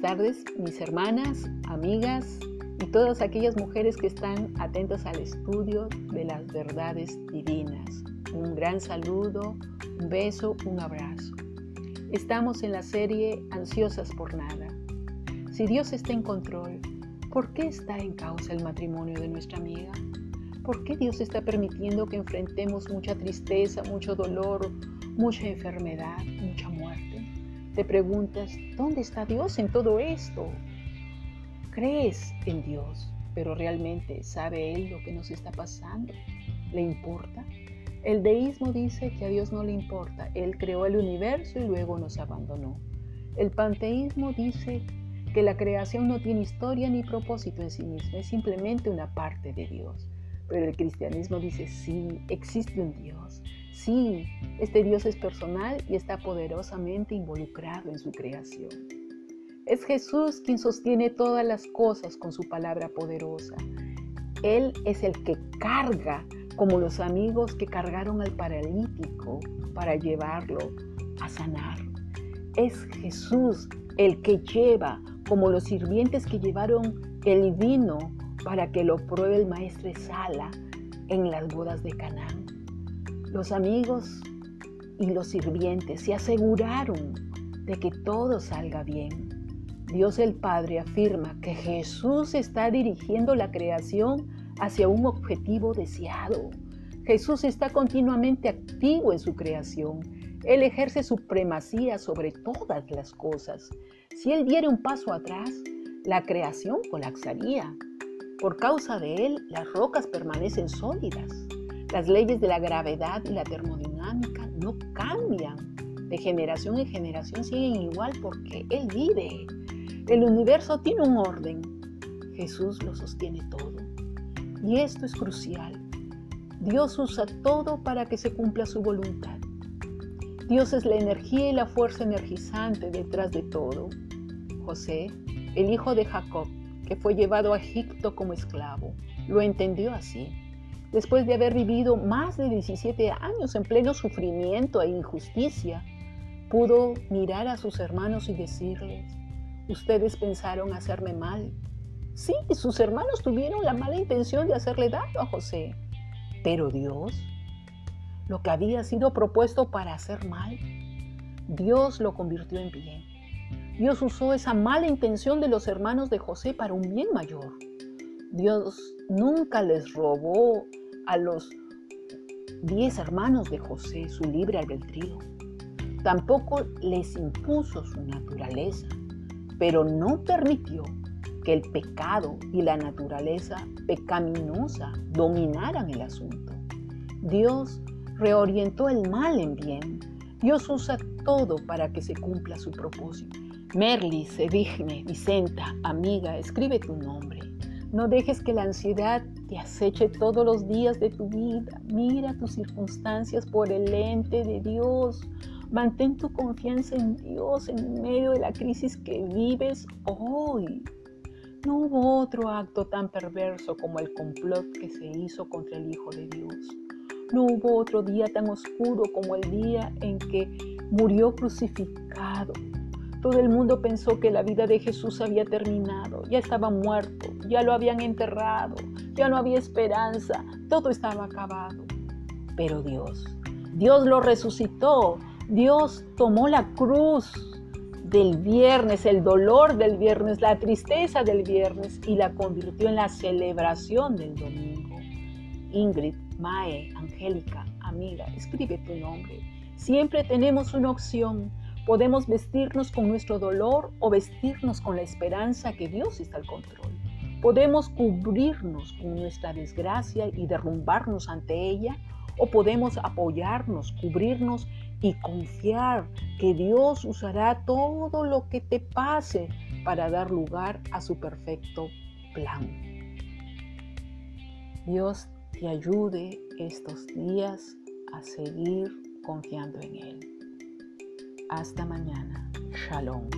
tardes, mis hermanas, amigas y todas aquellas mujeres que están atentas al estudio de las verdades divinas. Un gran saludo, un beso, un abrazo. Estamos en la serie Ansiosas por nada. Si Dios está en control, ¿por qué está en causa el matrimonio de nuestra amiga? ¿Por qué Dios está permitiendo que enfrentemos mucha tristeza, mucho dolor, mucha enfermedad, mucha muerte? Te preguntas, ¿dónde está Dios en todo esto? Crees en Dios, pero realmente sabe Él lo que nos está pasando. ¿Le importa? El deísmo dice que a Dios no le importa. Él creó el universo y luego nos abandonó. El panteísmo dice que la creación no tiene historia ni propósito en sí misma, es simplemente una parte de Dios. Pero el cristianismo dice, sí, existe un Dios. Sí, este Dios es personal y está poderosamente involucrado en su creación. Es Jesús quien sostiene todas las cosas con su palabra poderosa. Él es el que carga como los amigos que cargaron al paralítico para llevarlo a sanar. Es Jesús el que lleva como los sirvientes que llevaron el vino para que lo pruebe el maestro Sala en las bodas de Canaán. Los amigos y los sirvientes se aseguraron de que todo salga bien. Dios el Padre afirma que Jesús está dirigiendo la creación hacia un objetivo deseado. Jesús está continuamente activo en su creación. Él ejerce supremacía sobre todas las cosas. Si Él diera un paso atrás, la creación colapsaría. Por causa de Él, las rocas permanecen sólidas. Las leyes de la gravedad y la termodinámica no cambian. De generación en generación siguen igual porque Él vive. El universo tiene un orden. Jesús lo sostiene todo. Y esto es crucial. Dios usa todo para que se cumpla su voluntad. Dios es la energía y la fuerza energizante detrás de todo. José, el hijo de Jacob, que fue llevado a Egipto como esclavo, lo entendió así. Después de haber vivido más de 17 años en pleno sufrimiento e injusticia, pudo mirar a sus hermanos y decirles, ustedes pensaron hacerme mal. Sí, sus hermanos tuvieron la mala intención de hacerle daño a José, pero Dios, lo que había sido propuesto para hacer mal, Dios lo convirtió en bien. Dios usó esa mala intención de los hermanos de José para un bien mayor. Dios nunca les robó a los diez hermanos de José su libre albedrío. Tampoco les impuso su naturaleza, pero no permitió que el pecado y la naturaleza pecaminosa dominaran el asunto. Dios reorientó el mal en bien. Dios usa todo para que se cumpla su propósito. Merly, Sedigne, Vicenta, amiga, escribe tu nombre. No dejes que la ansiedad te aceche todos los días de tu vida. Mira tus circunstancias por el lente de Dios. Mantén tu confianza en Dios en medio de la crisis que vives hoy. No hubo otro acto tan perverso como el complot que se hizo contra el Hijo de Dios. No hubo otro día tan oscuro como el día en que murió crucificado. Todo el mundo pensó que la vida de Jesús había terminado, ya estaba muerto, ya lo habían enterrado, ya no había esperanza, todo estaba acabado. Pero Dios, Dios lo resucitó, Dios tomó la cruz del viernes, el dolor del viernes, la tristeza del viernes y la convirtió en la celebración del domingo. Ingrid, Mae, Angélica, amiga, escribe tu nombre. Siempre tenemos una opción. Podemos vestirnos con nuestro dolor o vestirnos con la esperanza que Dios está al control. Podemos cubrirnos con nuestra desgracia y derrumbarnos ante ella o podemos apoyarnos, cubrirnos y confiar que Dios usará todo lo que te pase para dar lugar a su perfecto plan. Dios te ayude estos días a seguir confiando en Él. Hasta mañana. Shalom.